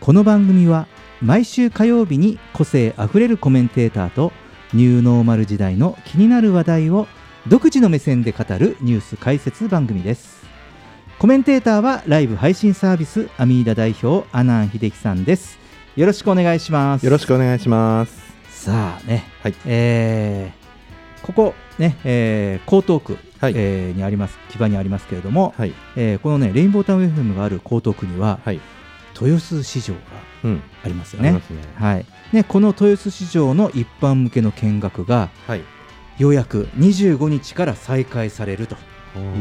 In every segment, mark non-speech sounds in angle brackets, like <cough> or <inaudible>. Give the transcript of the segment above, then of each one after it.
この番組は毎週火曜日に個性あふれるコメンテーターとニューノーマル時代の気になる話題を独自の目線で語るニュース解説番組ですコメンテーターはライブ配信サービスアミーダ代表アナン秀樹さんですよろしくお願いしますよろしくお願いします。さあね、はいえーここね、えー江東区、はいえーにあります木場にありますけれども、はい。えーこのねレインボータウン FM がある江東区には、はい。豊洲市場がうん。ありますよねありますね。はいね、この豊洲市場の一般向けの見学がはい。ようやく25日から再開されると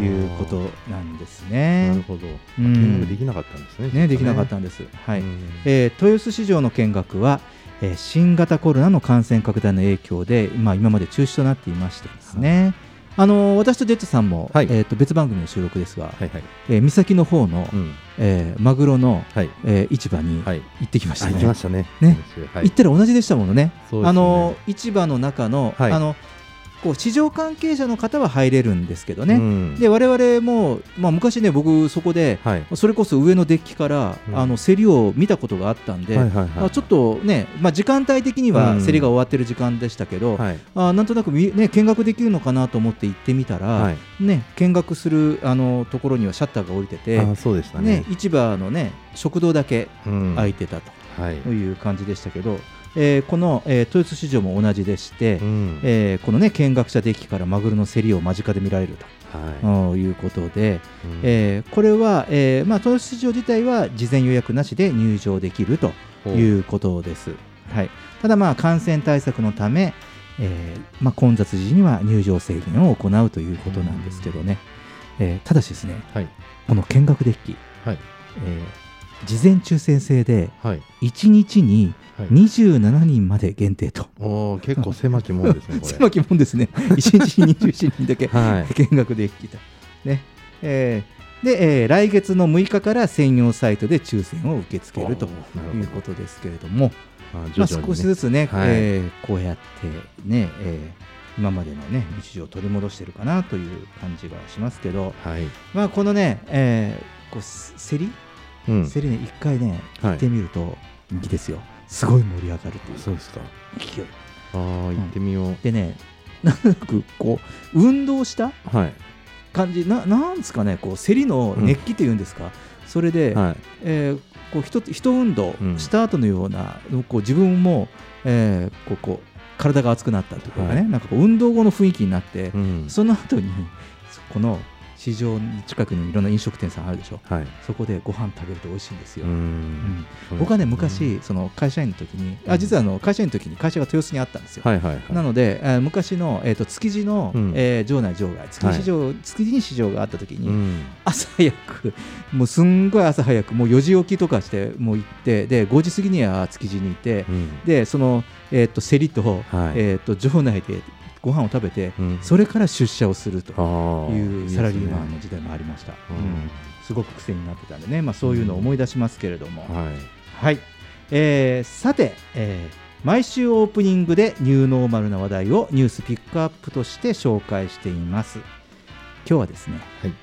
いうことなんですなねる。ほど。うん見学できなかったんですね。ね、できなかったんんです。はいえー豊洲市場の見学は、えー新型コロナの感染拡大の影響で、まあ、今まで中止となっていましてですね、あのー私とジェットさんも、はいえー、と別番組の収録ですが、はいはい。えー三崎の方の、うん。えーマグロの、はい。えー市場にはい。行ってきましたあ、ね。行きましたね。ね行ったら同じでしたものね。ねあの市場の中の、はいあのこう市場関係者の方は入れるんですけどね。うんで我々も、まあ、昔ね僕そこで、はい。それこそ上のデッキから、うんあの競りを見たことがあったんで、はいはいはいまあ、ちょっとね、まあ、時間帯的にはうん競りが終わってる時間でしたけど、はい。あなんとなくみ、ね、見学できるのかなと思って行ってみたら、はい。ね、見学するあのところにはシャッターが降りてて、あ、そうでしたねね。市場の、ね、食堂だけうん空いてたと。はいう感じでしたけど、えーこの、えー豊洲市場も同じでして、うんえーこのね見学者デッキからマグロの競りを間近で見られるはということで、い。うんえーこれは、えーまあ、豊洲市場自体は事前予約なしで入場できるということです。はい、ただ、まあ、感染対策のため、えーまあ、混雑時には入場制限を行うということなんですけどね、えーただしですね、はい。この見学デッキ、はい。えー事前抽選制ではい。1日にはい。27人まで限定と。おー結構狭きもんですね。<laughs> 狭きもんですね。1日に27人だけはい。見学できた。ねえーで、えー来月の6日から専用サイトで抽選を受け付けるということですけれども、あまあ、徐々にね少しずつね、はいえーこうやってね、えー今までのね日常を取り戻してるかなという感じがしますけど、はい。まあ、このね、えーこうせ競り、うん。競りね、一回ね、はい行ってみると人気ですよ。すごい盛り上がるというそうですか。勢い。ああ、行ってみよう。でね、<laughs> なんとなくこう運動したはい。感じななんですかねこう競りの熱気というんですか、それで、はい。えーこう一つ一運動うんした後のような、こう自分も、えーこうこう体が熱くなったというかね、はいなんかこう運動後の雰囲気になって、うん。その後にそこの市場の近くにいろんな飲食店さんあるでしょはい。そこでご飯食べると美味しいんですよ、ううんん。僕はね昔その会社員の時にあ実はあの会社員の時に会社が豊洲にあったんですよ、はいはいはい。なので、えー昔の、えー、と築地の、うんえー場内場外築地市場、築地に市場があった時に、うん。朝早くもうすんごい朝早くもう4時起きとかしてもう行ってで5時過ぎには築地にいてうん。でその、えー、と競りと,、はい。えー、と場内でご飯を食べてうん。それから出社をするというサラリーマンいいの時代もありました。すごく癖になってたんでね、まあ、そういうのを思い出しますけれども、はい。はい、えーさて、えー毎週オープニングでニューノーマルな話題をニュースピックアップとして紹介しています。今日はですね、はい。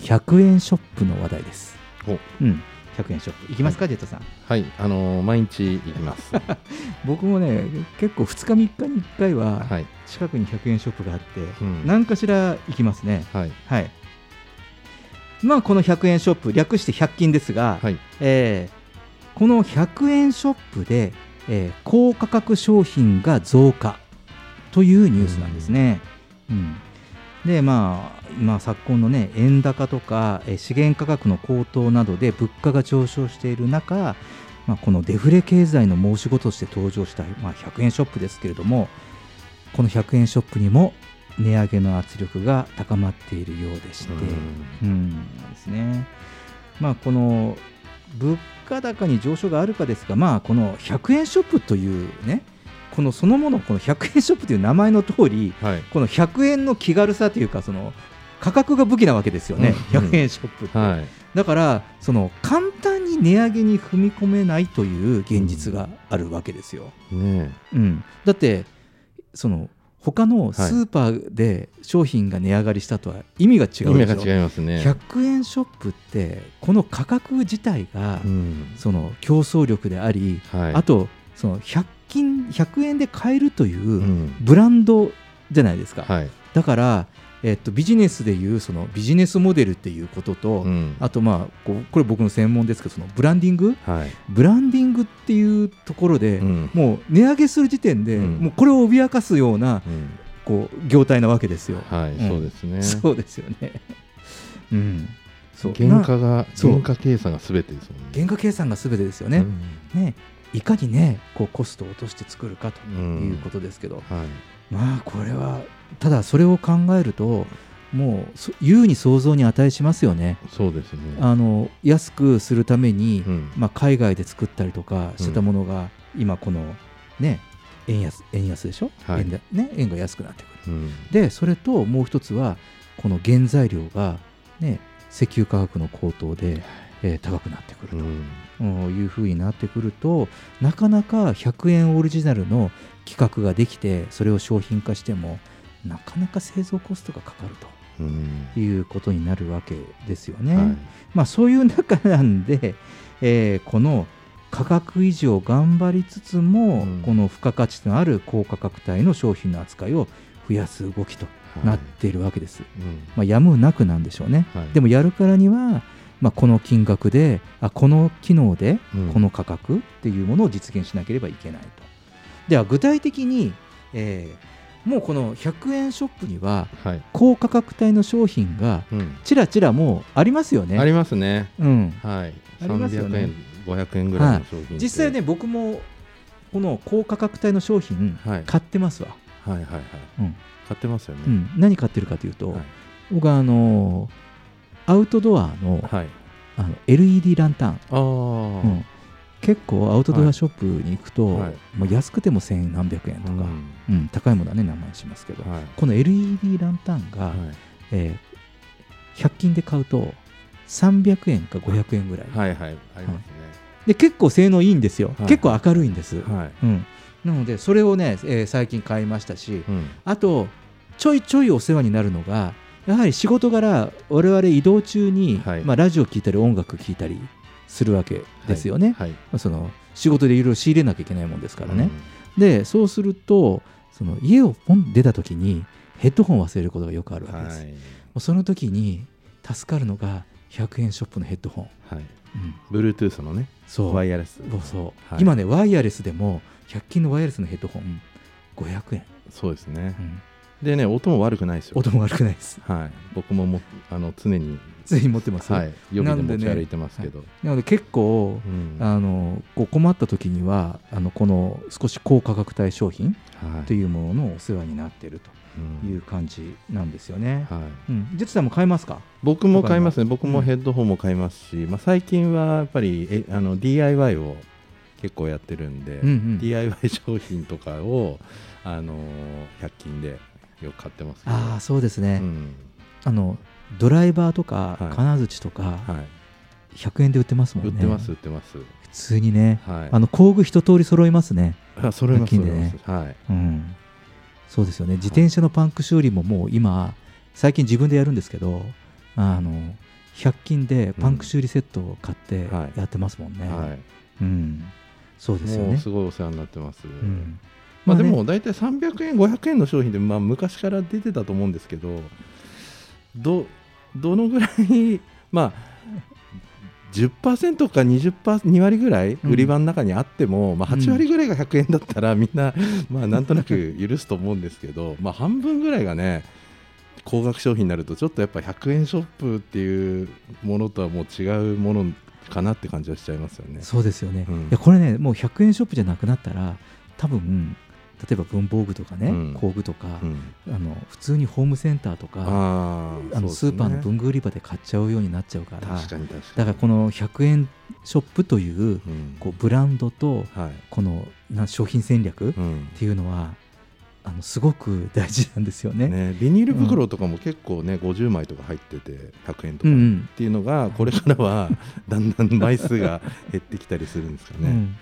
100円ショップの話題です、おう。ん、100円ショップ。行きますか、ジェットさん。はい、あのー毎日行きます。<laughs> 僕もね結構2日3日に1回ははい、近くに100円ショップがあって、うん。何かしら行きますね。はい、はい。まあこの100円ショップ略して100均ですが、はい、えーこの100円ショップで、えー高価格商品が増加というニュースなんですね。うん。でまあ、今昨今の、ね、円高とか、えー資源価格の高騰などで物価が上昇している中、まあ、このデフレ経済の申し子として登場した、まあ、100円ショップですけれどもこの100円ショップにも値上げの圧力が高まっているようでして、うんですね。まあこの物価高に上昇があるかですが、まあこの100円ショップというね、このそのものこの100円ショップという名前の通り、はい、この100円の気軽さというかその価格が武器なわけですよね。うん100円ショップって。はい、だからその簡単に値上げに踏み込めないという現実があるわけですよ。ねうん、だってその他のスーパーで商品が値上がりしたとは意味が違え、うでしょ？意味が違いますね。100円ショップってこの価格自体がうん、その競争力であり、はい、あとその100均100円で買えるといううん。ブランドじゃないですか、はい、だから、えっと、ビジネスでいうそのビジネスモデルっていうことと、うん、あとまあこうこれ僕の専門ですけどそのブランディング？はい、ブランディングっていうところで、うん。もう値上げする時点で、うん。もうこれを脅かすようなうん、こう業態なわけですよ。はい、うん。そうですね。そうですよね。<laughs> うん、そう。原価がそう。原価計算がすべてですもんね。原価計算がすべてですよね。ね。いかにねこうコストを落として作るかとうんいうことですけど、うん。はい、まあこれはただそれを考えるともうそ優に想像に値しますよね。そうですね。あの安くするために、うん、まあ、海外で作ったりとかしてたものが、今このね円安円安でしょ、はい円でね、円が安くなってくる。うん、でそれともう一つはこの原材料が、ね、石油価格の高騰で、えー高くなってくると。うん、うんいうふうになってくるとなかなか100円オリジナルの企画ができてそれを商品化してもなかなか製造コストがかかるうん、ということになるわけですよね。はい、まあ、そういう中なんで、<laughs> えーこの価格維持を頑張りつつも、うんこの付加価値のある高価格帯の商品の扱いを増やす動きとなっているわけです。うん、まあ、やむなくなんでしょうね。はい、でもやるからには、まあ、この金額であこの機能でうんこの価格っていうものを実現しなければいけないと。では具体的に、えーもうこの100円ショップにははい、高価格帯の商品がうん、ちらちらもうありますよね。ありますね。うん、はい、ありますよ300ね円、500円ぐらいの商品って、実際ね僕もこの高価格帯の商品はい。買ってますわ。はいはいはい、うん。買ってますよね。うん、何買ってるかというと、はい。僕はあのアウトドアの,、はい、あの LED ランタン。ああ、うん、結構アウトドアショップに行くと、はい。もう安くても千何百円とか、うん。高いものはね何万円しますけど、はい、この LED ランタンが、はい、えー100均で買うと300円か500円ぐらい、はいはい、ありますで結構性能いいんですよ、はい。結構明るいんです、うん、なのでそれをね、えー最近買いましたし、うん、あとちょいちょいお世話になるのがやはり仕事柄我々移動中に、はい。まあ、ラジオ聞いたり音楽聞いたりするわけですよね、はい、まあその仕事でいろいろ仕入れなきゃいけないもんですからね、でそうするとその家をポン出た時にヘッドホンを忘れることがよくあるうん。わけです、もはい、うその時に助かるのが100円ショップのヘッドホン、はい、うん、Bluetooth のね、そう。ワイヤレス。そうそう、はい。今ねワイヤレスでも100均のワイヤレスのヘッドホン500円、そうですね。う。んでね、音も悪くないですよ。音も悪くないです。はい、僕ももあの常に、ぜひ持ってます、はい、予備で持ち歩いてますけど。なので結構うん。あのこう困った時にはあのこの少し高価格帯商品はい。というもののお世話になっているとうん。いう感じなんですよね。はい、うん、ジェッツさんも買えますか？僕も買いますね、僕うんもヘッドホンも買いますし、まあ、最近はやっぱりえあの DIY を結構やってるんで、うんうん。DIY 商品とかを、あのー100均でよく買ってますああそうですね、うん。あのドライバーとかはい。金槌とかはい、100円で売ってますもんね。売ってます売ってます。普通にね。はい。あの工具一通り揃いますね。あそれも100均でね。はい。うん。そうですよね。自転車のパンク修理ももう今最近自分でやるんですけどあの100均でパンク修理セットを買ってはい。やってますもんね、はい。うん、そうですよもうねすごいお世話になってます、うんまあ、ねでも大体300円500円の商品で、まあ、昔から出てたと思うんですけどどどのぐらい <laughs> まあ10%か 20%, 2割ぐらいうん。売り場の中にあっても、まあ、8割ぐらいが100円だったらみんな、まあ、なんとなく許すと思うんですけど、<laughs> まあ、半分ぐらいがね高額商品になるとちょっとやっぱ100円ショップっていうものとはもう違うものかなって感じはしちゃいますよね。そうですよね、うん。いやこれねもう100円ショップじゃなくなったら多分例えば文房具とかね、うん。工具とか、うん。あの普通にホームセンターとかあのねーパーの文具売り場で買っちゃうようになっちゃうから。だからこの100円ショップといううん。こうブランドとはい。このな商品戦略っうん。ていうのはあのすごく大事なんですよね。ね、ビニール袋とかも結構ね、50枚とか入ってて100円とか。っうんうん。ていうのがこれからはだんだん枚数が減ってきたりするんですかね。うん。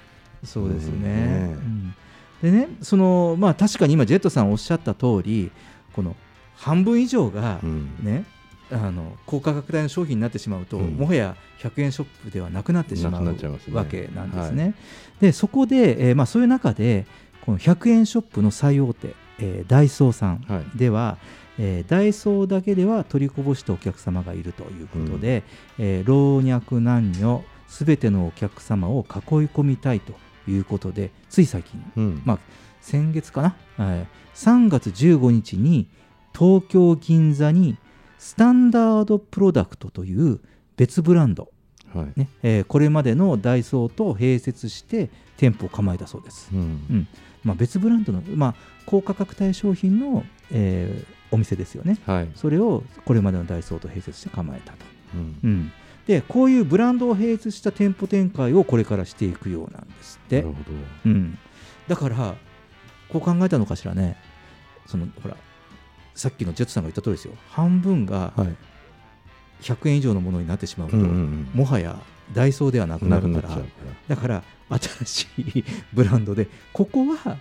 そうですね。うん。ねうんでねそのまあ確かに今ジェットさんおっしゃった通りこの半分以上がうん。ね、あの高価格帯の商品になってしまうと、うん。もはや100円ショップではなくなってしまなうね。わけなんですね。でそこで、えーまあ、そういう中でこの100円ショップの最大手、えーダイソーさんはい。では、えーダイソーだけでは取りこぼしたお客様がいるということで、えー老若男女すべてのお客様を囲い込みたいということでつい最近うん。まあ、先月かな、はい、3月15日に東京銀座にスタンダードプロダクトという別ブランド、はい。ねえーこれまでのダイソーと併設して店舗を構えたそうです、うん。まあ、別ブランドの、まあ、高価格帯商品の、えーお店ですよね。はい。それをこれまでのダイソーと併設して構えたと、うん。うん、でこういうブランドを併設した店舗展開をこれからしていくようなんですって。なるほど。うん、だからこう考えたのかしらね。そのほらさっきのジェットさんが言った通りですよ。半分がはい。100円以上のものになってしまうと、うんうんうん。もはやダイソーではなくなるから。だから新しいブランドでここは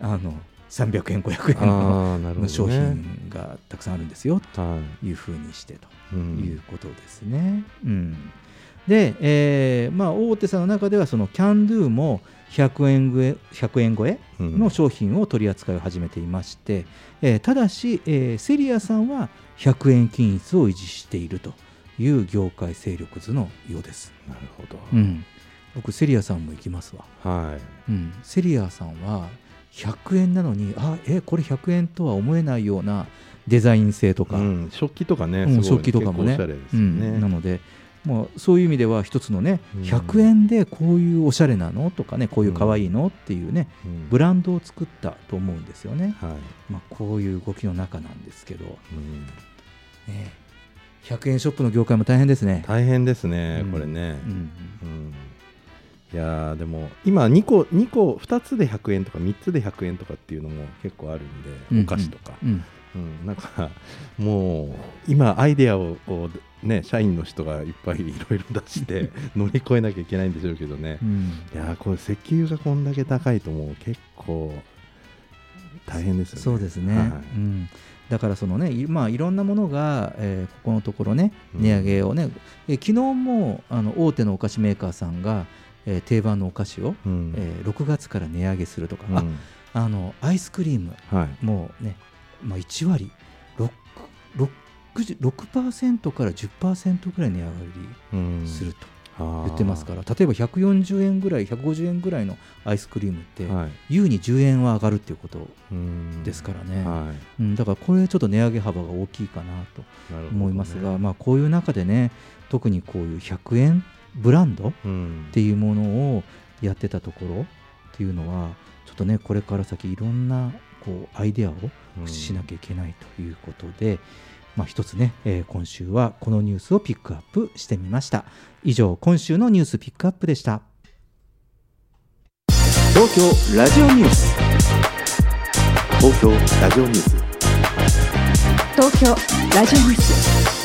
あの300円500円の商品がたくさんあるんですよはというふうにしてとい、う、ことですね。うん。で、えーまあ、大手さんの中ではそのキャンドゥも100円超え ,100 円超えうん。の商品を取り扱いを始めていまして、えーただし、えーセリアさんは100円均一を維持しているという業界勢力図のようです。なるほど、うん、僕、セリアさんも行きますわ。はい。うん、セリアさんは100円なのに、あえこれ100円とは思えないようなデザイン性とか、うん、食器とかね、うん食器とかもね。結構おしゃれですようんね、なので、まあ、そういう意味では一つのね、うん。100円でこういうおしゃれなのとかねこういう可愛いのっていうね、うん。ブランドを作ったと思うんですよね、はい、まあ、こういう動きの中なんですけど、うん。ね、100円ショップの業界も大変ですね。大変ですね、うん。これね、うん。うんいやーでも今2個2個2つで100円とか3つで100円とかっていうのも結構あるんで、うんお菓子とか、うん。うんなんかもう今アイデアをこうね社員の人がいっぱいいろいろ出して <laughs> 乗り越えなきゃいけないんでしょうけどね、うん。いやーこれ石油がこんだけ高いともう。結構大変ですよね。そうですね、はいうん、だからそのね、いまあ、いろんなものが、えーここのところね、うん。値上げをね、えー昨日もあの大手のお菓子メーカーさんが、えー定番のお菓子を、うん。えー6月から値上げするとか、うん。ああのアイスクリームはい。もね、まあ、1割。6 6 6%から10%ぐらい値上がうん。りすると言言ってますから、例えば140円ぐらい150円ぐらいのアイスクリームって、はい。優に10円は上がるっていうことうん。ですからね、はうん、だからこれちょっと値上げ幅が大きいかなと思いますが、まあ、こういう中でね特にこういう100円ブランド？っうん。ていうものをやってたところっていうのはちょっとねこれから先いろんなこうアイデアを駆使しなきゃいけないということで、まあ、一つね、えー今週はこのニュースをピックアップしてみました。以上今週のニュースピックアップでした。東京ラジオニュース。東京ラジオニュース。東京ラジオニュース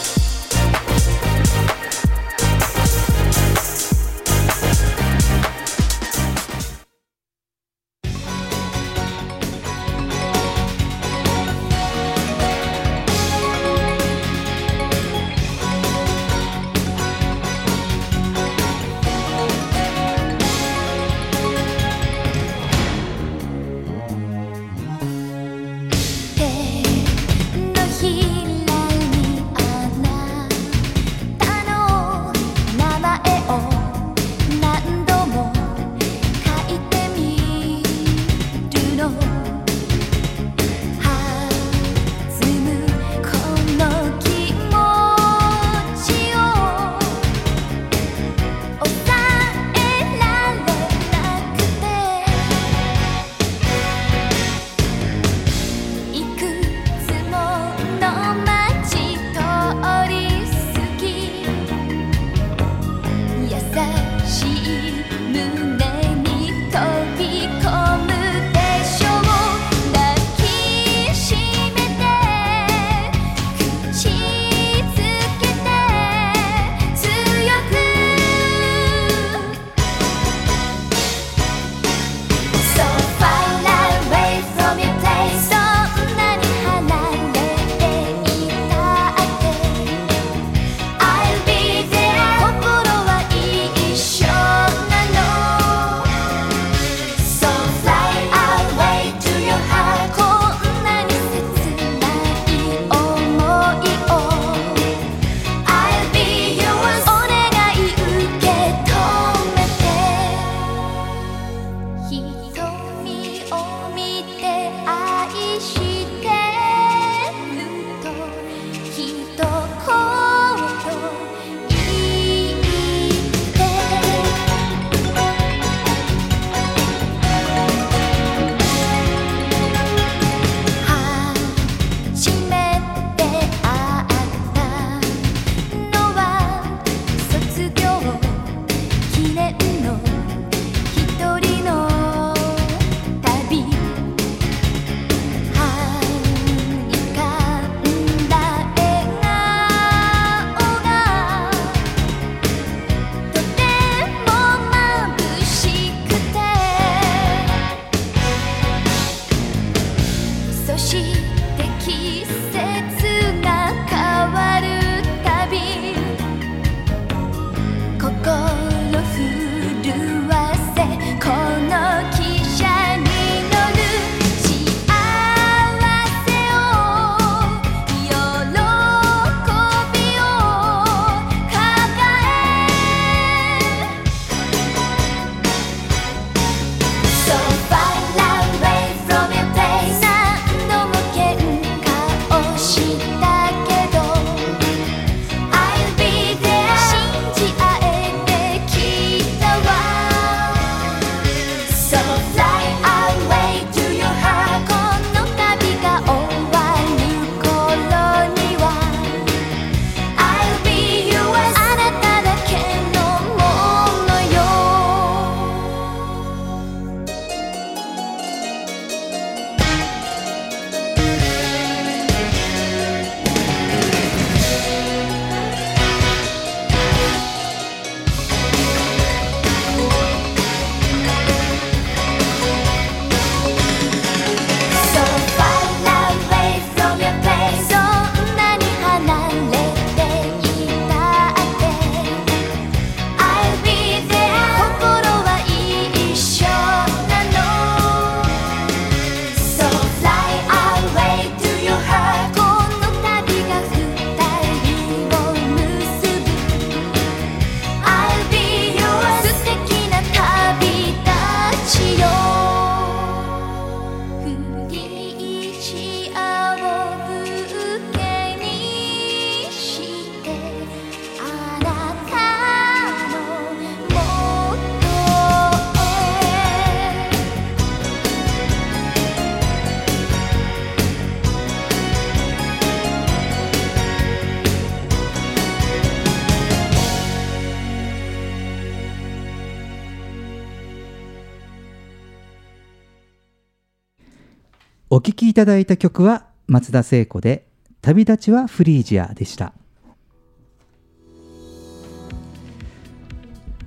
ただいた曲は松田聖子で「旅立ちはフリージア」でした。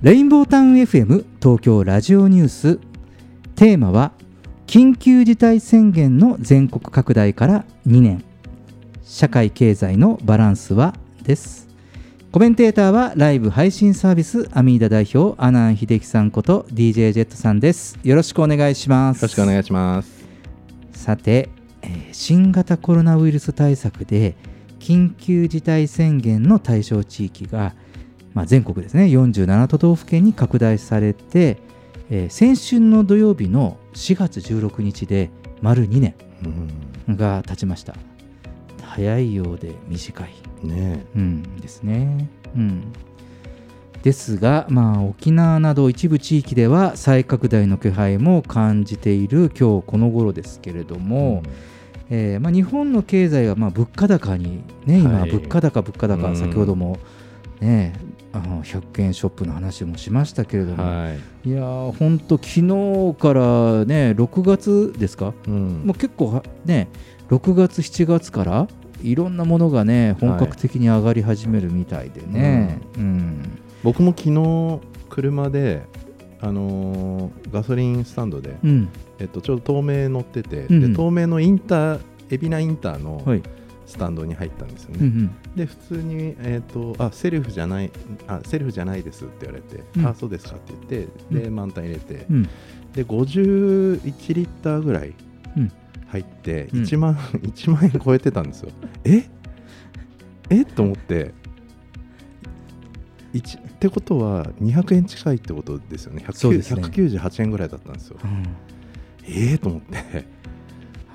レインボータウン FM 東京ラジオニュース。テーマは緊急事態宣言の全国拡大から2年。社会経済のバランスはです。コメンテーターはライブ配信サービスアミーダ代表阿南秀樹さんこと DJ ジェットさんです。よろしくお願いします。よろしくお願いします。さて、えー新型コロナウイルス対策で緊急事態宣言の対象地域が、まあ、全国ですね47都道府県に拡大されて、えー先週の土曜日の4月16日で丸2年うん。が経ちました。早いようで短い。ねうん、ですね。うん、ですが、まあ、沖縄など一部地域では再拡大の気配も感じている今日この頃ですけれどえも、えーまあ、日本の経済はまあ物価高に、ね、今、はい。物価高、物価高、うん。先ほども、ね、あの100円ショップの話もしましたけれども、はい。いやー、本当、昨日からね、6月ですか、うん。もう結構はね6月7月からいろんなものがね本格的に上がり始めるみたいでね、うん。僕も昨日車であのーガソリンスタンドで、うんえっと、ちょうど東名乗ってて、うんうん。で東名のインター海老名インターのはい。スタンドに入ったんですよね、うんうんで普通に、えっとあセルフじゃないあセルフじゃないですって言われて、うん。あそうですかって言ってで満タン入れて、うん。で51リッターぐらいうん。入ってうん。1万、<laughs> 1万円超えてたんですよ。え？え？と思って。一ってことは200円近いってことですよね。100そうですね。198円ぐらいだったんですよ。うんええと思って。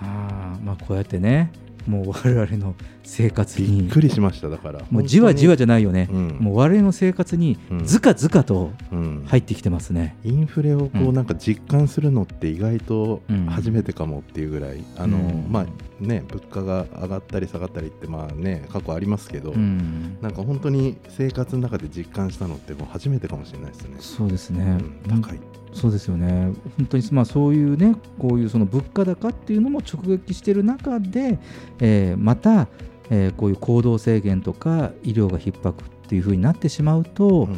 あーまあこうやってねもう我々の生活に。びっくりしましただから。もうじわじわじゃないよね、うん。もう我々の生活にうん。ずかずかとうん。入ってきてますね。インフレをこううんなんか実感するのって意外とうん。初めてかもっていうぐらい、あのうん。まあね物価が上がったり下がったりってまあね過去ありますけど、うん。なんか本当に生活の中で実感したのってもう初めてかもしれないですね。そうですね、うん。高い。そうですよね。本当にまあそういうねこういうその物価高っていうのも直撃している中で、えーまた、えーこういう行動制限とか医療が逼迫っていうふうになってしまうと、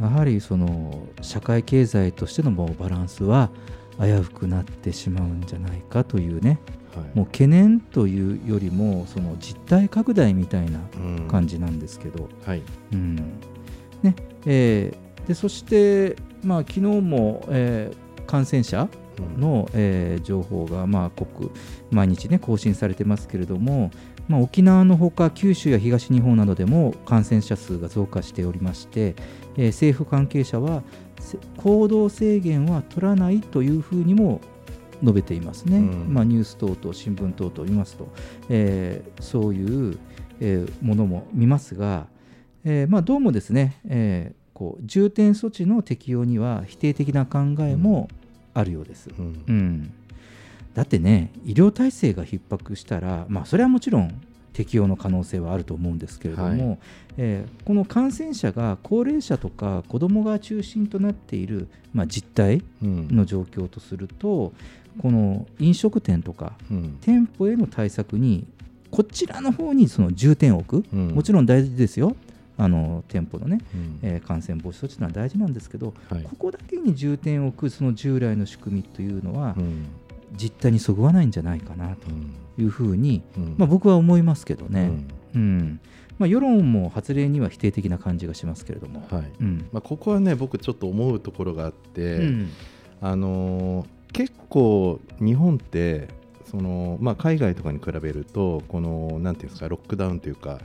やはりその社会経済としてのもうバランスは危うくなってしまうんじゃないかというねはい。もう懸念というよりもその実態拡大みたいなうん。感じなんですけど、はい。うん。ねえーでそして、まあ、昨日も、えー感染者の、えー情報が、まあ、刻毎日、ね、更新されてますけれども、まあ、沖縄のほか九州や東日本などでも感染者数が増加しておりまして、えー政府関係者はせ行動制限は取らないというふうにも述べていますね、うん。まあ、ニュース等々新聞等々を見ますと、えーそういう、えーものも見ますが、えーまあ、どうもですね、えーこう重点措置の適用には否定的な考えもあるようです。うん。うん、だってね医療体制が逼迫したら、まあ、それはもちろん適用の可能性はあると思うんですけれども、はえーこの感染者が高齢者とか子どもが中心となっている、まあ、実態うん。の状況とするとこの飲食店とかうん。店舗への対策にこちらの方にその重点を置く、うん。もちろん大事ですよあの店舗のね、うん。えー感染防止措置というのは大事なんですけど、はい。ここだけに重点を置くその従来の仕組みというのは、うん。実態にそぐわないんじゃないかなというふうに、うん。まあ、僕は思いますけどね、うん。うん。まあ、世論も発令には否定的な感じがしますけれども。はい。うん。まあ、ここはね僕ちょっと思うところがあって、うん。あのー結構日本ってその、まあ、海外とかに比べるとこのなんていうんですかロックダウンというか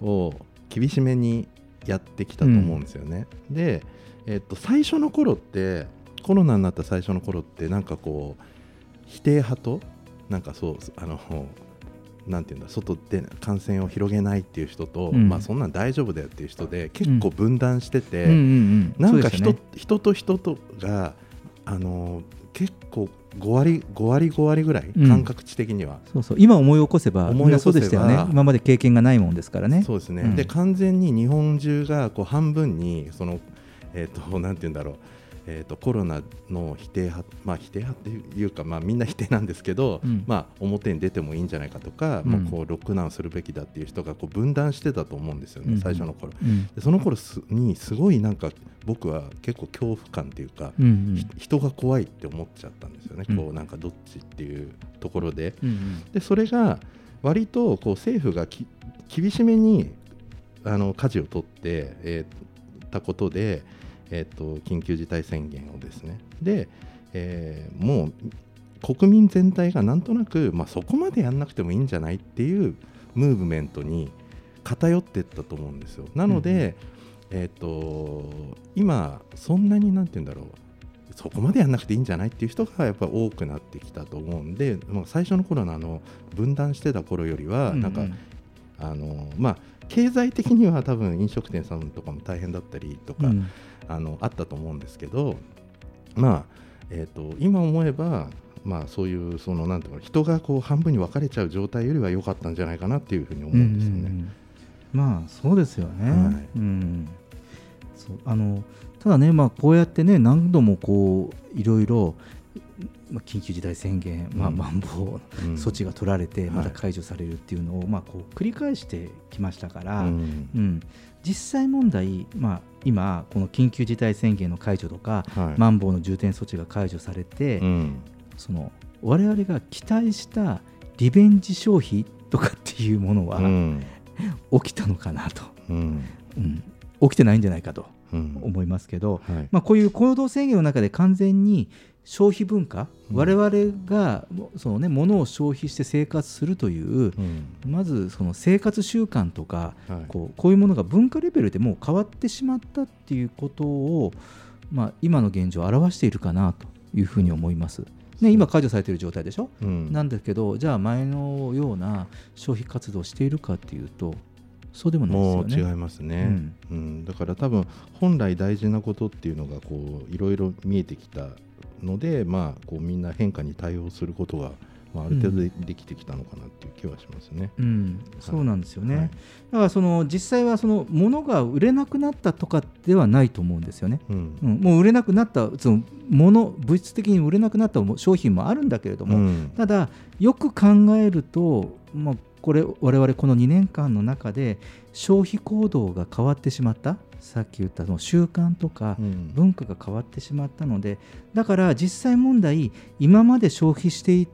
を厳しめにやってきたと思うんですよね。で、えっと最初の頃ってコロナになった最初の頃ってなんかこう否定派となんかそうあのなんていうんだ外で感染を広げないっていう人と、うん。まあそんなん大丈夫だよっていう人で結構分断してて、うん。うんうんなんか人,、ね。人と人とがあの結構5割5割5割ぐらい、うん。感覚値的には。そうそう。今思い起こせば思い起こせば。みんなそうでしたよね。今まで経験がないもんですからね。そうですね、うん。で完全に日本中がこう半分にその、えー、となんて言うんだろう、えー、とコロナの否定派、まあ、否定派っていうか、まあ、みんな否定なんですけど、うん。まあ、表に出てもいいんじゃないかとか、うん。まあ、こうロックダウンするべきだっていう人がこう分断してたと思うんですよね、うん。最初の頃。うん。でその頃すにすごいなんか僕は結構恐怖感っていうか、うんうん。ひ人が怖いって思っちゃったんですよね、うん。こうなんかどっちっていうところで。うんうん。でそれが割とこう政府がき厳しめにあの舵を取って、えーたことで、えー、と緊急事態宣言をですね。で、えーもう国民全体がなんとなく、まあ、そこまでやんなくてもいいんじゃないっていうムーブメントに偏っていったと思うんですよ。なので、えー、と今そんなになんて言うんだろう。そこまでやんなくていいんじゃないっていう人がやっぱり多くなってきたと思うんで、まあ、最初の頃のあの分断してた頃よりはなんか、うん。うんあのまあ経済的には多分飲食店さんとかも大変だったりとか、うんあのあったと思うんですけどまあ、えー、と今思えばまあそういうそのなんていうの人がこう半分に分かれちゃう状態よりは良かったんじゃないかなっていうふうに思うんですよね。うんうんうん。まあそうですよね、はい。うん、そうあのただね、まあ、こうやってね何度もこういろいろ、まあ、緊急事態宣言、まあ、うん。まん防うん。措置が取られて、またはい解除されるっていうのを、まあ、こう繰り返してきましたから、うん。うん。実際問題、まあ、今、この緊急事態宣言の解除とか、はい。まん防の重点措置が解除されて、うん。その我々が期待したリベンジ消費とかっていうものは、うん。起きたのかなと、うん。うん、起きてないんじゃないかとうん。思いますけど、はい。まあ、こういう行動制限の中で完全に消費文化、うん。我々がその、ね、物を消費して生活するという、うん。まずその生活習慣とか、はい。こうこういうものが文化レベルでもう変わってしまったっていうことを、まあ、今の現状を表しているかなというふうに思います。ね、今解除されている状態でしょ、うん。なんだけどじゃあ前のような消費活動をしているかっていうとそうでもないですよね。違いますね、うん。だから多分本来大事なことっていうのがこういろいろ見えてきたので、まあ、こうみんな変化に対応することが、まあ、ある程度でできてきたのかなっていう気はしますね。うん、そうなんですよね、はい。だからその実際はその物が売れなくなったとかではないと思うんですよね。うん。うん、もう売れなくなったその物物質的に売れなくなった商品もあるんだけれども、うん。ただよく考えると、まあ、これ我々この2年間の中で消費行動が変わってしまったさっき言ったその習慣とかうん文化が変わってしまったのでだから実際問題今まで消費してい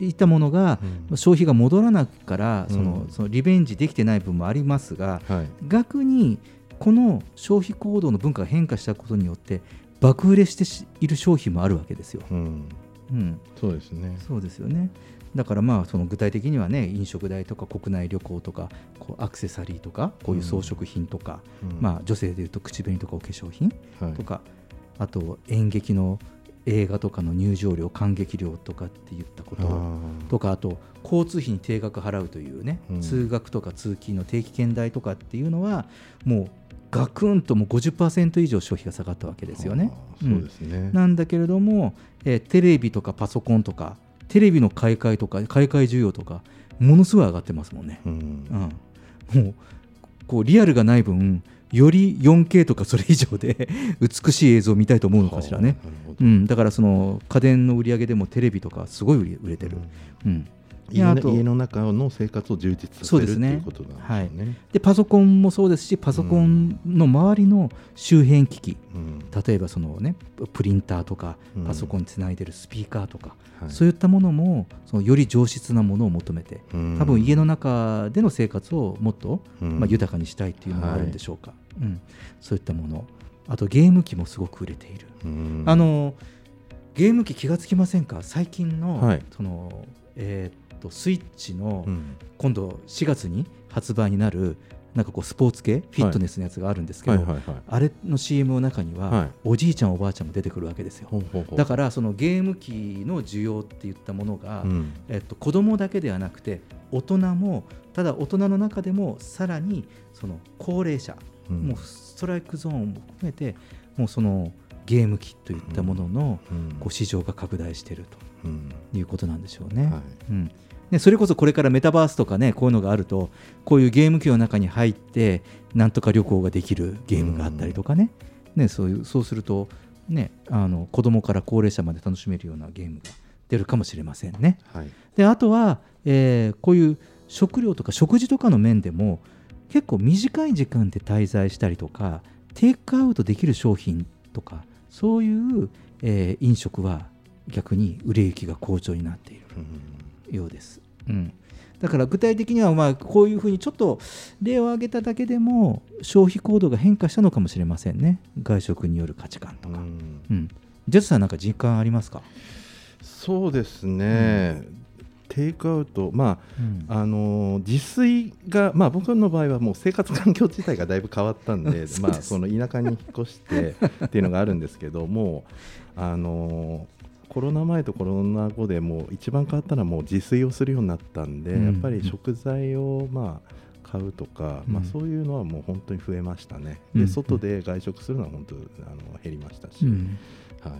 いたものがうん消費が戻らないからそのうんそのリベンジできてない分もありますがはい逆にこの消費行動の文化が変化したことによって爆売れしてしいる商品もあるわけですよ。うん、うん、そうですね。そうですよね。だからまあその具体的にはね飲食代とか国内旅行とかこうアクセサリーとかこういう装飾品とか、うん。まあ女性でいうと口紅とかお化粧品はい。とか、あと演劇の映画とかの入場料観劇料とかって言ったことあとかあと交通費に定額払うというね、うん。通学とか通勤の定期券代とかっていうのはもうガクンともう50%以上消費が下がったわけーですよね。そうですね。なんだけれども、えーテレビとかパソコンとかテレビの買い替えとか買い替え需要とかものすごい上がってますもんね。うんうん、もうこうリアルがない分より 4K とかそれ以上で <laughs> 美しい映像を見たいと思うのかしらね。うん、だからその家電の売り上げでもテレビとかすごい売れてる。うん家の家の中の生活を充実させるってそうですね。いうことなんでしょうね。でパソコンもそうですしパソコンの周りの周辺機器、うん。例えばその、ね、プリンターとかうん。パソコンにつないでるスピーカーとか、はい。そういったものもそのより上質なものを求めてうん。多分家の中での生活をもっと、うん。まあ、豊かにしたいっていうのがあるんでしょうか、うん、そういったもの。あとゲーム機もすごく売れている、うん。あのゲーム機気がつきませんか？最近の,、はい。そのえーっとスイッチの、うん。今度4月に発売になるなんかこうスポーツ系フィットネスのやつがあるんですけど。あれの CM の中には、はい。おじいちゃんおばあちゃんも出てくるわけですよ。だからそのゲーム機の需要っていったものが、うん。えっと、子供だけではなくて大人もただ大人の中でもさらにその高齢者、うん。もうストライクゾーンも含めてもうそのゲーム機といったものの、うん。こう市場が拡大しているうん。ということなんでしょうね。はい。うんね、それこそこれからメタバースとかねこういうのがあるとこういうゲーム機の中に入ってなんとか旅行ができるゲームがあったりとかね,、ねそういうそうすると、ね、あの子供から高齢者まで楽しめるようなゲームが出るかもしれませんね。はい。であとは、えーこういう食料とか食事とかの面でも結構短い時間で滞在したりとかテイクアウトできる商品とかそういう、えー飲食は逆に売れ行きが好調になっている。うんようです。うん。だから具体的にはまあこういうふうにちょっと例を挙げただけでも消費行動が変化したのかもしれませんね。外食による価値観とか、うん。うん、ジェスさんなんか実感ありますか、そうですね、テイクアウト、まうん。ああのー自炊が、まあ、僕の場合はもう生活環境自体がだいぶ変わったんで <laughs> まあ、その田舎に引っ越してっていうのがあるんですけどもう、あのーコロナ前とコロナ後でもう一番変わったのはもう自炊をするようになったんで、うん。やっぱり食材をまあ買うとか、まあ、うんそういうのはもう本当に増えましたね、でうん。外で外食するのは本当あの減りましたし、うん。はい、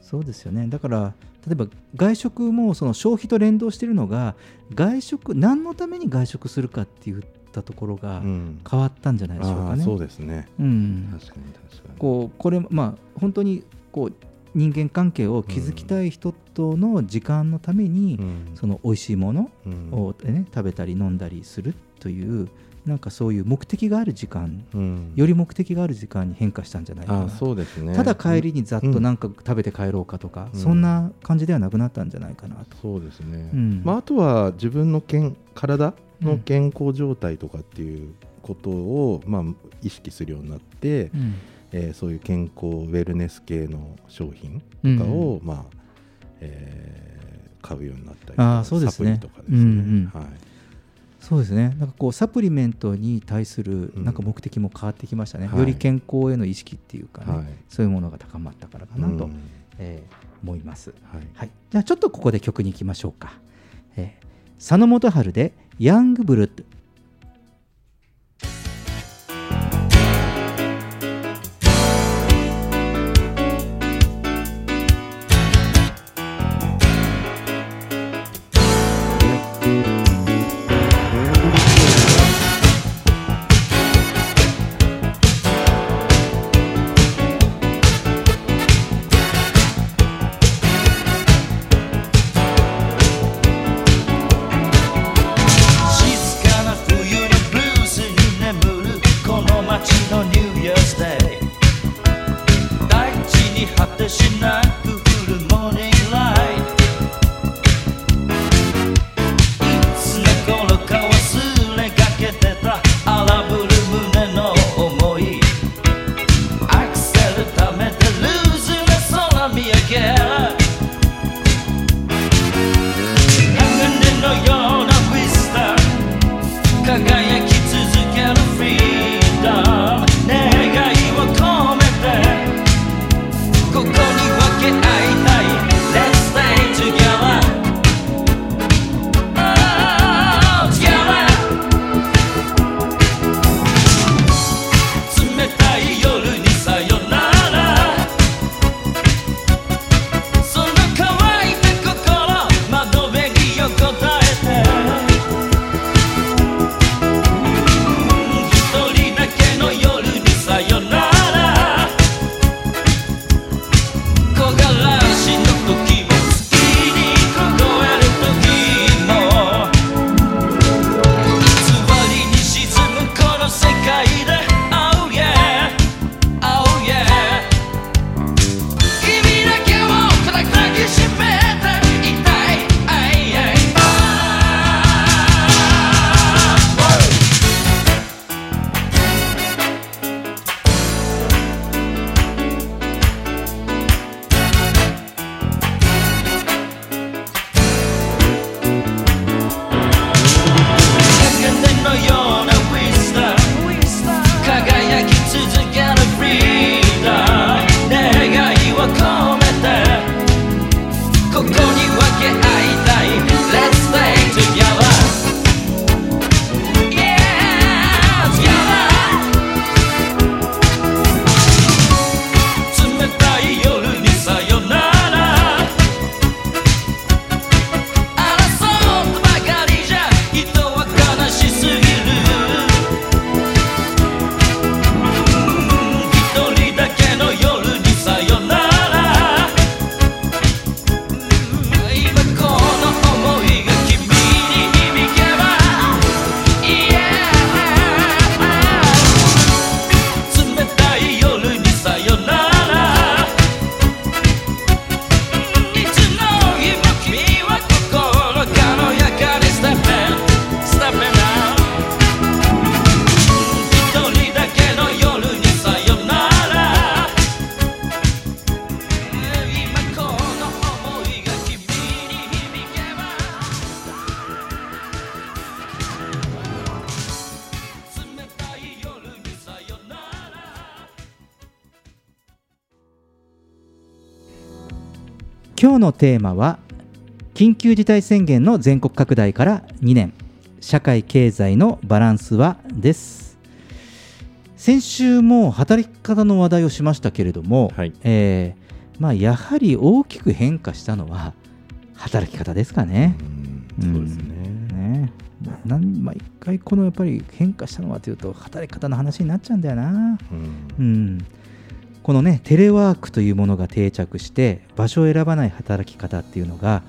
そうですよね。だから例えば外食もその消費と連動しているのが外食何のために外食するかって言ったところがうん。変わったんじゃないでしょうかね。あーそうですね。うん。確かに確かに。こうこれまあ本当にこう人間関係を築きたい人との時間のために、うん。その美味しいものうん。を、ね、食べたり飲んだりするというなんかそういう目的がある時間うん。より目的がある時間に変化したんじゃないかな。あそうですね。ただ帰りにざっとなんか食べて帰ろうかとか、うん。そんな感じではなくなったんじゃないかなと。そうですね、うん。まあ、あとは自分の健体の健康状態とかっていうことを、まあ、意識するようになって、うんえーそういう健康ウェルネス系の商品とかを、まあえー買うようになったりとかあーそうですね。サプリとかですね、うんうん。はい。そうですね。なんかこうサプリメントに対するうん。なんか目的も変わってきましたね、はい。より健康への意識っていうかね、はい。そういうものが高まったからかなと、うん。えー思います、はい。はい、じゃあちょっとここで曲に行きましょうか、えー佐野元春で「ヤングブルッのテーマは緊急事態宣言の全国拡大から2年。社会経済のバランスはです。先週も働き方の話題をしましたけれども、はい。えーまあ、やはり大きく変化したのは働き方ですかね。うん。そうですね。ね。なん毎回このやっぱり変化したのはというと働き方の話になっちゃうんだよな。うん。うん、このねテレワークというものが定着して場所を選ばない働き方っていうのが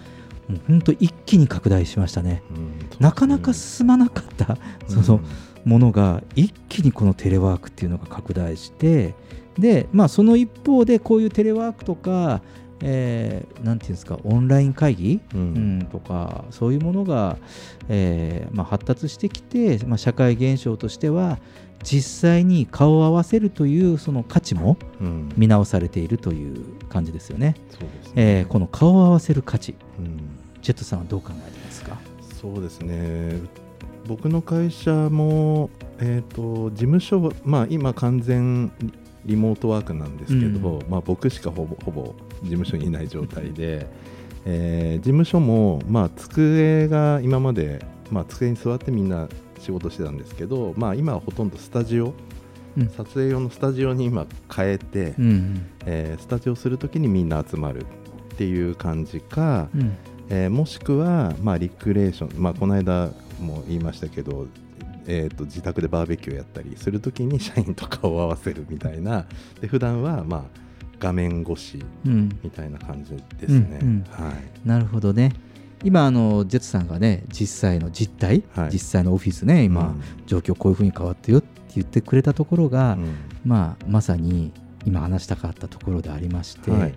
もう本当一気に拡大しましたね。うんなかなか進まなかったそのものが一気にこのテレワークっていうのが拡大してで、まあ、その一方でこういうテレワークとかえーなんていうんですかオンライン会議、うん。うんとかそういうものが、えーまあ、発達してきて、まあ、社会現象としては実際に顔を合わせるというその価値もうん。見直されているという感じですよね。そうですね。えーこの顔を合わせる価値。うん。ジェットさんはどう考えてますか？そうですね。僕の会社も、えー、と事務所は、まあ、今完全リモートワークなんですけど、うまあ、僕しかほぼほぼ事務所にいない状態で、えー事務所も、まあ、机が今まで、まあ、机に座ってみんな仕事してたんですけど、まあ、今はほとんどスタジオ、うん。撮影用のスタジオに今変えて、うんえースタジオするときにみんな集まるっていう感じか、うん。えーもしくは、まあ、リクレーション、まあ、この間も言いましたけど、えー、と自宅でバーベキューやったりするときに社員と顔を合わせるみたいな。で普段はまあ画面越しうん。みたいな感じですね。うんうん。はい。なるほどね。今あのジェットさんがね実際の実態、はい。実際のオフィスね今、うん。状況こういうふうに変わってよって言ってくれたところが、うん。まあ、まさに今話したかったところでありまして、はい。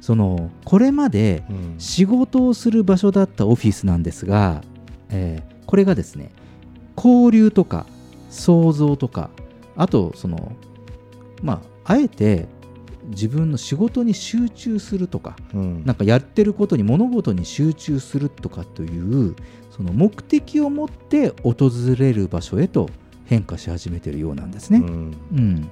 そのこれまでうん。仕事をする場所だったオフィスなんですが、えーこれがですね交流とか想像とかあとそのまああえて自分の仕事に集中するとかうん。なんかやってることに物事に集中するとかというその目的を持って訪れる場所へと変化し始めているようなんですね。うん。うん、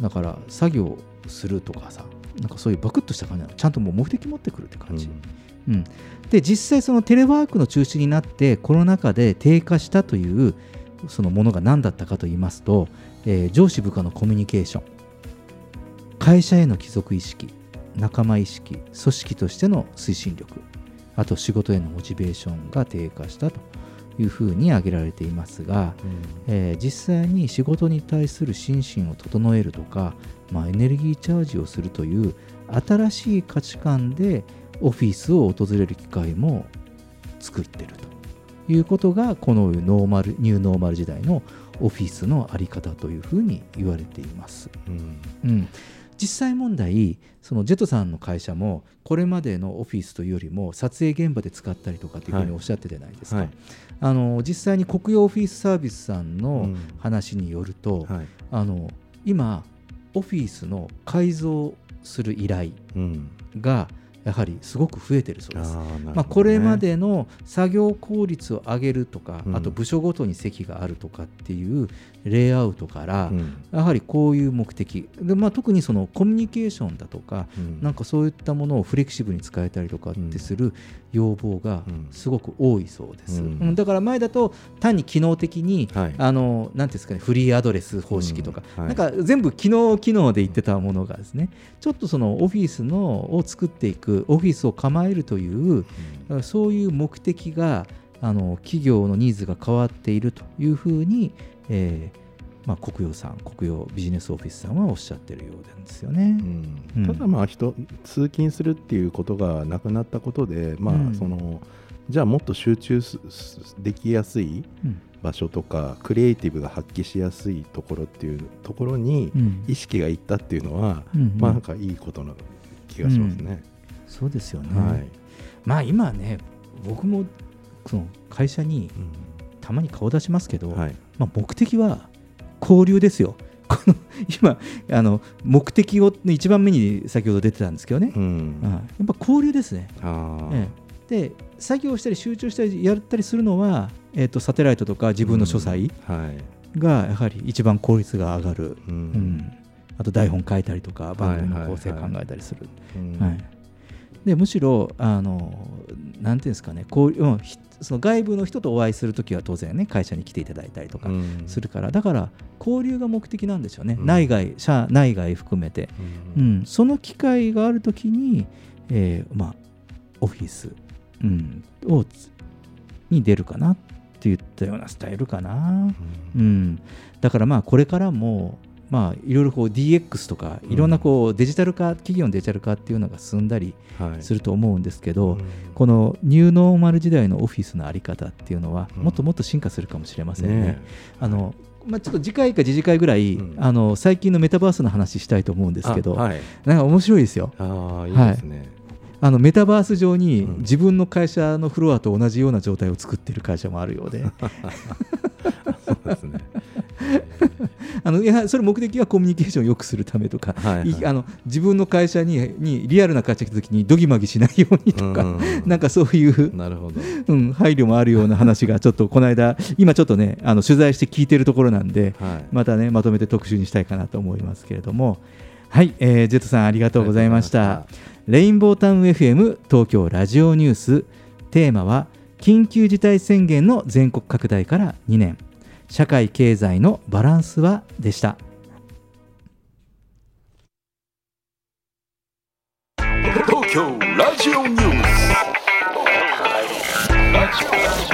だから作業するとかさなんかそういうバクッとした感じなの。ちゃんともう目的持ってくるって感じ、うん。で実際そのテレワークの中心になってコロナ禍で低下したというそのものが何だったかと言いますと、えー上司部下のコミュニケーション会社への帰属意識仲間意識組織としての推進力あと仕事へのモチベーションが低下したというふうに挙げられていますが、えー実際に仕事に対する心身を整えるとか、まあ、エネルギーチャージをするという新しい価値観でオフィスを訪れる機会も作っているということがこのノーマルニューノーマル時代のオフィスのあり方というふうに言われています。うん。うん、実際問題そのジェットさんの会社もこれまでのオフィスというよりも撮影現場で使ったりとかっていうふうにはいおっしゃってたじゃないですか、はい。あの実際に国用オフィスサービスさんうのん。話によると、はいあの今オフィスの改造する依頼うん。がやはりすごく増えてるそうです。あね。まあ、これまでの作業効率を上げるとか、うん。あと部署ごとに席があるとかっていうレイアウトから、うん。やはりこういう目的。で、まあ、特にそのコミュニケーションだとか、うん。なんかそういったものをフレキシブルに使えたりとかってする要望がうん。すごく多いそうです、うん。うん。だから前だと単に機能的に、はい。あのなんていうんですかねフリーアドレス方式とか、うん。はい。なんか全部機能機能で言ってたものがですねちょっとそのオフィスのを作っていくオフィスを構えるというそういう目的があの企業のニーズが変わっているというふうに、えーまあ、国用さん国用ビジネスオフィスさんはおっしゃってるようなんですよね。うん。ただまあ人通勤するっていうことがなくなったことで、まうん。あそのじゃあもっと集中すすできやすいうん。場所とかクリエイティブが発揮しやすいところっていうところにうん。意識がいったっていうのは、うんうん。まあなんかいいことな気がしますね。そうですよね。はい。まあ今ね僕もその会社にたまに顔出しますけど、はい。まあ、目的は交流ですよ。<laughs> この今あの目的を一番目に先ほど出てたんですけどね、うん。はい。やっぱ交流ですね。あー。ええ。で作業したり集中したりやったりするのは、えー、とサテライトとか自分の書斎はい。がやはり一番効率が上がる、うん。うん。あと台本書いたりとか番組の構成考はいはいはいえたりする。うん。はい。でむしろあのなんていうんですかね。こう、うん、ひその外部の人とお会いするときは当然ね会社に来ていただいたりとかうん。するから、だから交流が目的なんでしょうね、うん。内外社内外含めて、ううん。ん、その機会があるときに、えーまあ、オフィス、うん、をつに出るかなっていったようなスタイルかな、うん、だからまあこれからもまあいろいろこう DX とかいろんなこうデジタル化、企業のデジタル化っていうのが進んだりはい。すると思うんですけど、うん。このニューノーマル時代のオフィスのあり方っていうのはうん。もっともっと進化するかもしれませんね。ねあのまあ、ちょっと次回か次々回ぐらい、あの最近のメタバースの話したいと思うんですけど、あはい。なんか面白いですよ。ああいいですね、あのメタバース上に自分の会社のフロアと同じような状態を作っている会社もあるようで。<laughs> そうですね <laughs> あのいやそれ目的はコミュニケーションを良くするためとか、はいはい。いあの自分の会社ににリアルな会社が来た時にドギマギしないようにとか、うん。うん。なんかそういうなるほど。うん、配慮もあるような話がちょっとこの間今ちょっとねあの取材して聞いてるところなんで、はい。またねまとめて特集にしたいかなと思いますけれども。はい、えージェットさんありがとうございました。レインボータウン FM 東京ラジオニュース。テーマは緊急事態宣言の全国拡大から2年社会経済のバランスはでした。東京ラジオニュース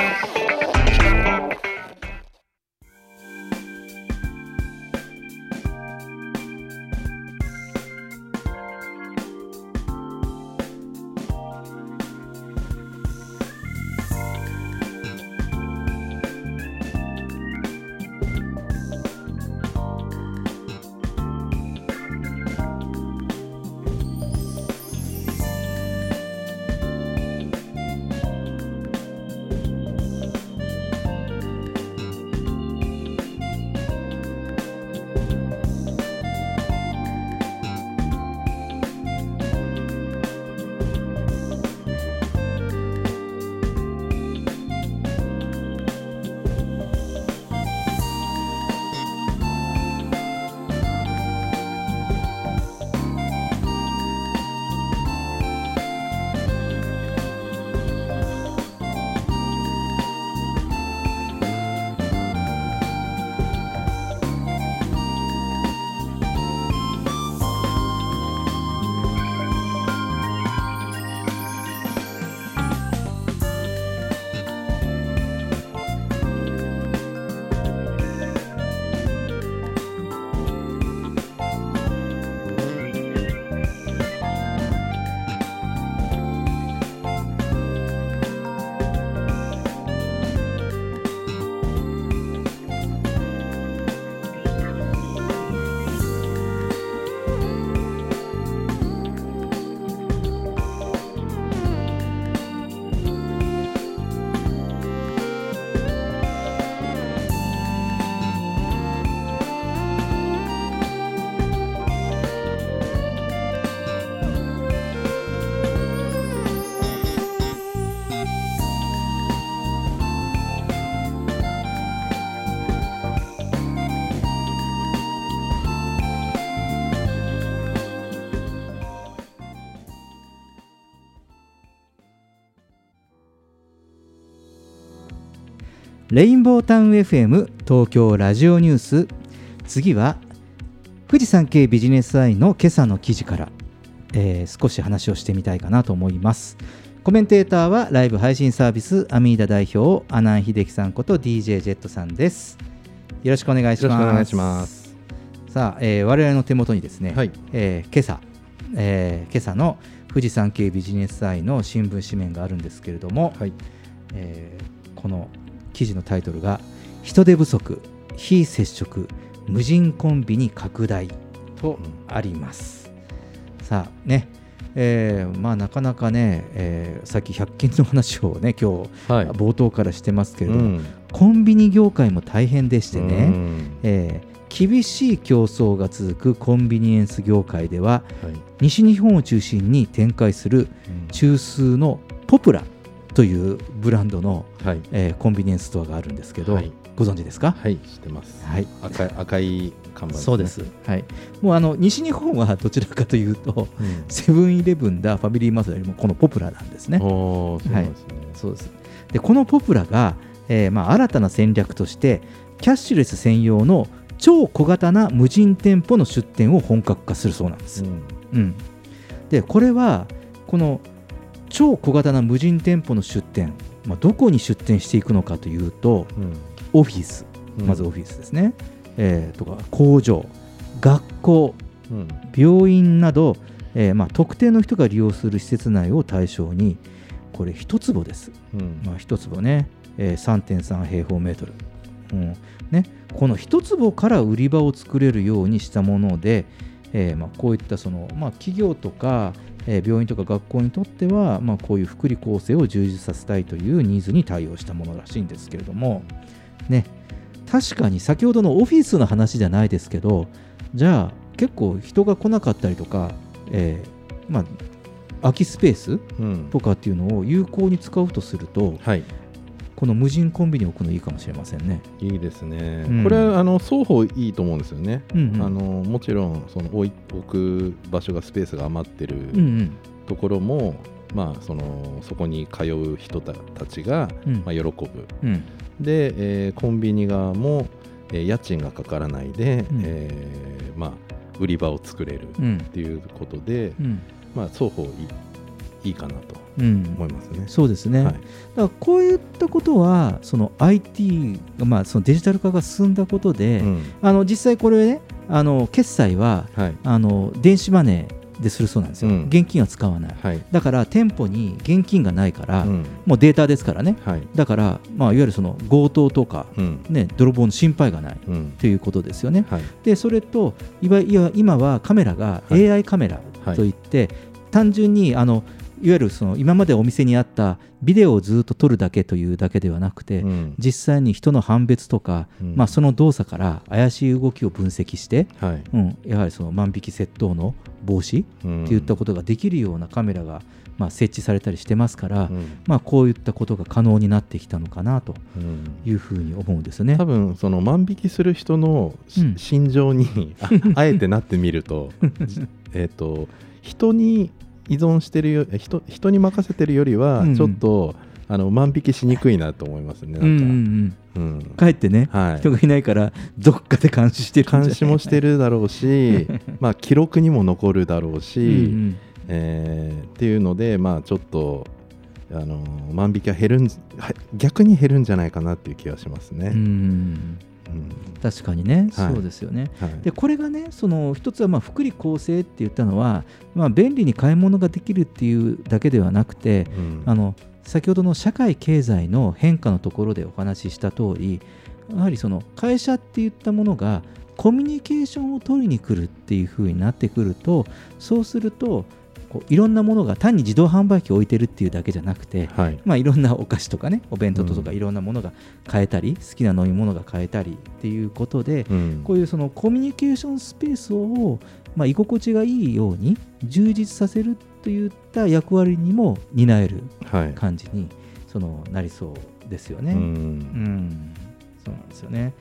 レインボータウン FM 東京ラジオニュース。次は富士山系ビジネスアイの今朝の記事から、えー少し話をしてみたいかなと思います。コメンテーターはライブ配信サービスアミーダ代表阿南秀樹さんこと DJ ジェットさんです。よろしくお願いします。よろしくお願いします。さあ、えー我々の手元にですね、はい。えー今朝、えー今朝の富士山系ビジネスアイの新聞紙面があるんですけれども、えーこの記事のタイトルが「人手不足非接触無人コンビニ拡大」とあります。さあねえーまあ、なかなかね、えーさっき100均の話をね今日、冒頭からしてますけれども、うん。コンビニ業界も大変でしてうねん、えー厳しい競争が続くコンビニエンス業界では、西日本を中心に展開する中枢のポプラというブランドの、えーコンビニエンスストアがあるんんですけど、はい。ご存知ですか？はい知ってます。はい。赤い赤い看板ですね。そうです、はい、もうあの西日本はどちらかというと、うん。セブンイレブンだファミリーマートよりもこのポプラなんですね。おーそうですね。そうです。でこのポプラが、えーまあ、新たな戦略としてキャッシュレス専用の超小型な無人店舗の出店を本格化するそうなんです。うん。でこれはこの超小型な無人店舗の出店、まあ、どこに出店していくのかというと、オフィス。うん。まずオフィスですね、えーとか工場学校うん。病院など、えーまあ、特定の人が利用する施設内を対象にこれ一坪です、うん。まあ、一坪ね、えー3.3平方メートル、うん。ね、この一坪から売り場を作れるようにしたもので、えーまあ、こういったその、まあ、企業とか、えー病院とか学校にとっては、まあ、こういう福利厚生を充実させたいというニーズに対応したものらしいんですけれども、ね、確かに先ほどのオフィスの話じゃないですけどじゃあ結構人が来なかったりとか、えーまあ、空きスペースうん。とかっていうのを有効に使うとすると、はいこの無人コンビニを置くのいいかもしれませんね。いいですね、うん。これはあの双方いいと思うんですよね、うんうん。あのもちろんその置く場所がスペースが余ってるうんうん。ところも、まあ、そのそこに通う人たたちが、うん。まあ、喜ぶ。うん。で、えーコンビニ側も、えー家賃がかからないで、うん。えーまあ、売り場を作れるうん。っていうことで、うん。まあ、双方いいいいかなと。うん思いますね。そうですね、はい。だからこういったことはその IT が、まあ、そのデジタル化が進んだことで、うん。あの実際これねあの決済ははい。あの電子マネーでするそうなんですよ、うん。現金は使わない。はい。だから店舗に現金がないから、うん。もうデータですからね。はい。だから、まあ、いわゆるその強盗とか、うん。ね、泥棒の心配がないうん。ということですよね。はい。でそれといわいわ今はカメラがはい。AI カメラはいといって、単純にあのいわゆるその今までお店にあったビデオをずっと撮るだけというだけではなくて、うん。実際に人の判別とか、うん。まあ、その動作から怪しい動きを分析して、はい。うん、やはりその万引き窃盗の防止うん。っていったことができるようなカメラが、まあ、設置されたりしてますから、うん。まあ、こういったことが可能になってきたのかなとうん。いうふうに思うんですね。多。分その万引きする人のし、うん。心情にああえてなってみると <laughs> じえっと人に依存してるよえ人人に任せてるよりはうんうん。ちょっと、あの万引きしにくいなと思いますね。うんうんなんかうん。うん。かえってね、はい。人がいないからどっかで監視してる監視もしてるだろうし <laughs> まあ記録にも残るだろうし、うんうん。えーっていうのでまあちょっとあの万引きは減るんは逆に減るんじゃないかなっていう気がしますね。うんうん確かにね、はい。そうですよね。はい。でこれがねその一つはまあ福利厚生って言ったのは、まあ、便利に買い物ができるっていうだけではなくて、うん。あの先ほどの社会経済の変化のところでお話しした通りやはりその会社っていったものがコミュニケーションを取りに来るっていう風になってくるとそうするとこういろんなものが単に自動販売機を置いてるっていうだけじゃなくて、はい。まあ、いろんなお菓子とかねお弁当とかうんいろんなものが買えたり、好きな飲み物が買えたりっていうことで、うん。こういうそのコミュニケーションスペースを、まあ、居心地がいいように充実させるといった役割にも担えるはい。感じにそのなりそうですよね。ううんんそうなんですよね。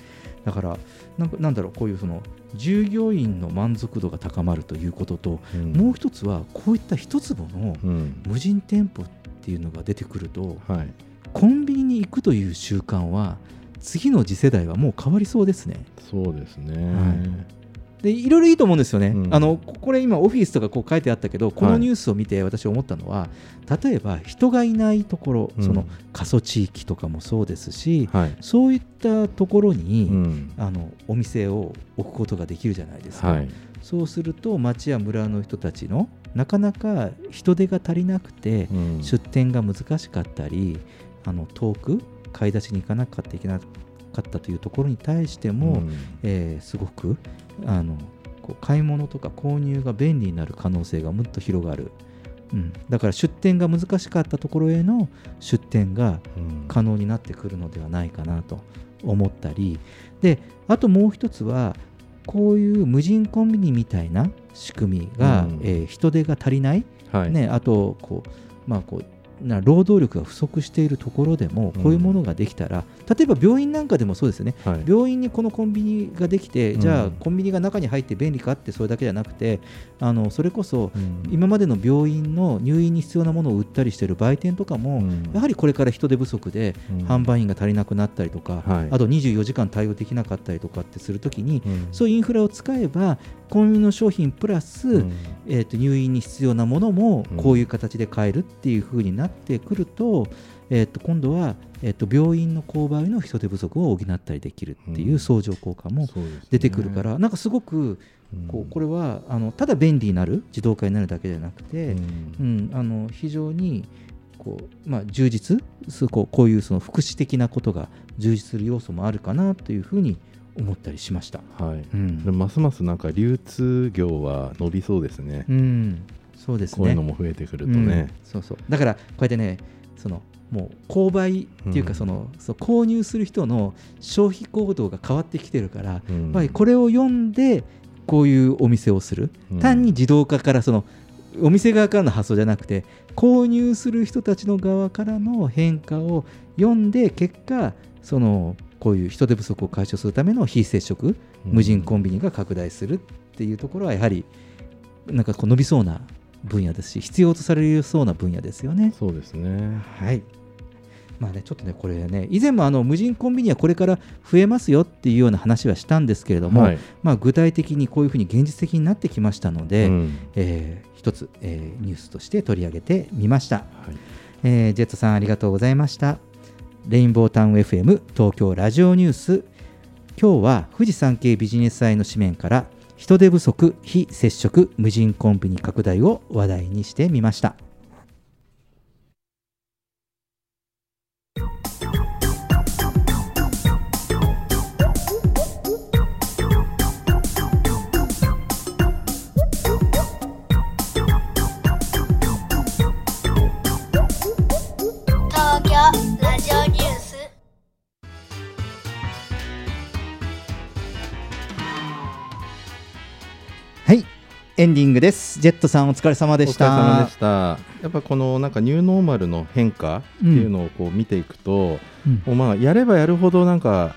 だからなんかなんだろうこういうその従業員の満足度が高まるということと、うん。もう一つはこういった一坪のうん。無人店舗っていうのが出てくるとはい。コンビニに行くという習慣は次の次世代はもう変わりそうですね。そうですね、でいろいろいいと思うんですよね、うん。あのここれ今オフィスとかこう書いてあったけどこのニュースを見て私思ったのは、例えば人がいないところ、うん。その過疎地域とかもそうですし、はい。そういったところに、うん。あのお店を置くことができるじゃないですか、はい。そうすると町や村の人たちのなかなか人手が足りなくて、うん。出店が難しかったりあの遠く買い出しに行かなかったいけなかったというところに対しても、うん。えーすごくあのこう買い物とか購入が便利になる可能性がもっと広がる、うん、だから出店が難しかったところへの出店がうん。可能になってくるのではないかなと思ったり。であともう一つはこういう無人コンビニみたいな仕組みが、うん。えー人手が足りない、はい。ね、あとこう、まあ、こうな労働力が不足しているところでもこういうものができたら、例えば病院なんかでもそうですよね。はい。病院にこのコンビニができて、うん。じゃあコンビニが中に入って便利かってそれだけじゃなくてあのそれこそうん。今までの病院の入院に必要なものを売ったりしている売店とかも、うん。やはりこれから人手不足でうん。販売員が足りなくなったりとか、はい。あと24時間対応できなかったりとかってするときに、うん。そういうインフラを使えばコンビニの商品プラス、うん。えー、と入院に必要なものもうん。こういう形で買えるっていう風になってくると,、えー、と今度は、えー、と病院の購買の人手不足を補ったりできるっていううん。相乗効果も出てくるから、なんかすごくこうこれはあのただ便利になる自動化になるだけじゃなくて、うん。うんあの非常にここう、まあ、充実そうこうこういうその福祉的なことが充実する要素もあるかなというふうに思ったりしました。はい、うん。でますますなんか流通業は伸びそうですね、うん、そうですね。こういうのも増えてくるとね、うん。そうそう。だからこうやってねそのもう購買っていうかうん。その、そう購入する人の消費行動が変わってきてるから、うん。やっぱりこれを読んでこういうお店をする、うん。単に自動化からそのお店側からの発想じゃなくて購入する人たちの側からの変化を読んで結果そのこういう人手不足を解消するための非接触、うん。無人コンビニが拡大するっていうところはやはりなんかこう伸びそうな分野ですし必要とされそうな分野ですよね。そうですね。はい。まあね、ちょっとね、これね、以前もあの無人コンビニはこれから増えますよっていうような話はしたんですけれども、はい。まあ、具体的にこういうふうに現実的になってきましたので、うん。えー一つ、えーニュースとして取り上げてみました、はい。えージェットさんありがとうございました。レインボータウン FM 東京ラジオニュース。今日は富士山系ビジネス祭の紙面から人手不足非接触無人コンビニ拡大を話題にしてみました。エンディングです。ジェットさんお疲れ様でした。お疲れ様でしたやっぱこのなんかニューノーマルの変化っていうのをこう見ていくと、うんもうまあやればやるほどなんか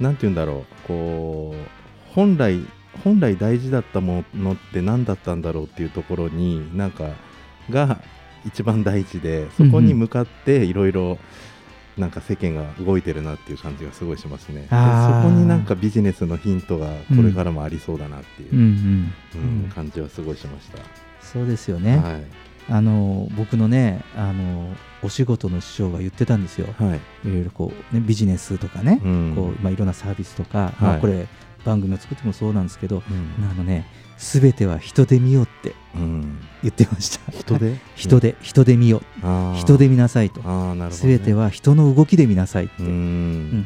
なんて言うんだろうこう本来本来大事だったものって何だったんだろうっていうところになんかが一番大事でそこに向かっていろいろなんか世間が動いてるなっていう感じがすごいしますね。でそこになんかビジネスのヒントがこれからもありそうだなっていう、うんうん感じはすごいしました、そうですよね。はい。あの僕のねあのお仕事の師匠が言ってたんですよ。はい。いろいろこう、ね、ビジネスとかね、うん。こうまあ、いろんなサービスとか、まあ、はいこれ番組を作ってもそうなんですけど、うん。あのね全ては人で見ようってうん。言ってました。人で？<laughs> 人で人で見よ。人で見なさいと。あーなるほど、ね、全ては人の動きで見なさいって。うーん。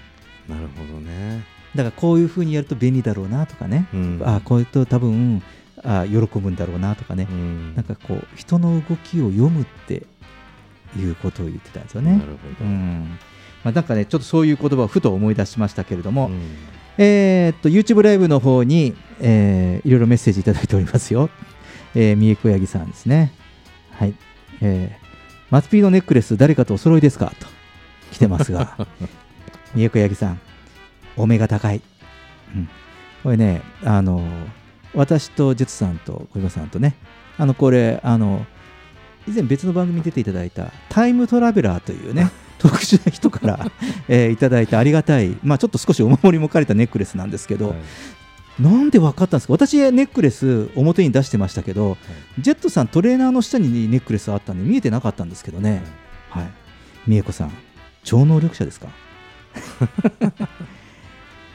なるほどね。だからこういうふうにやると便利だろうなとかね、うん。あこういうと多分あ喜ぶんだろうなとかね、うん。なんかこう人の動きを読むっていうことを言ってたんですよね。なるほど。うん。まあ、なんかねちょっとそういう言葉をふと思い出しましたけれども、うんえーっと YouTube ライブの方に、えーいろいろメッセージいただいておりますよ。えー、三重小ヤギさんですね。はい。えー、マツピーのネックレス誰かとお揃いですか？と来てますが、<laughs> 三重小ヤギさん、お目が高い。うん。これね、あの、私とジェツさんと小岩さんとね、あの、これ、あの、以前別の番組に出ていただいたタイムトラベラーというね、特殊な人から、<laughs> えーいただいてありがたい、まあちょっと少しお守りもかれたネックレスなんですけど、はい。なんで分かったんですか？私ネックレス表に出してましたけど、ジェットさんトレーナーの下にネックレスあったんで見えてなかったんですけどね。はい。美恵子さん超能力者ですか？<laughs>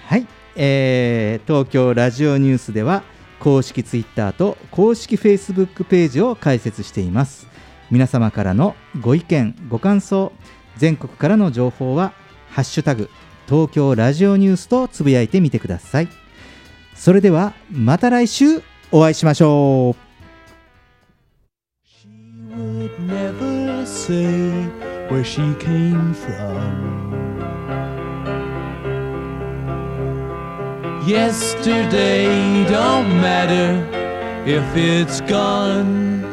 はい、えー東京ラジオニュースでは公式ツイッターと公式フェイスブックページを開設しています。皆様からのご意見ご感想全国からの情報は「ハッシュタグ東京ラジオニュース」とつぶやいてみてくださいそれではまた来週お会いしましょう would never say where she came from. Yesterday don't matter if it's gone.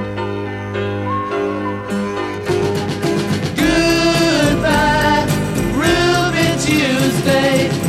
Tuesday.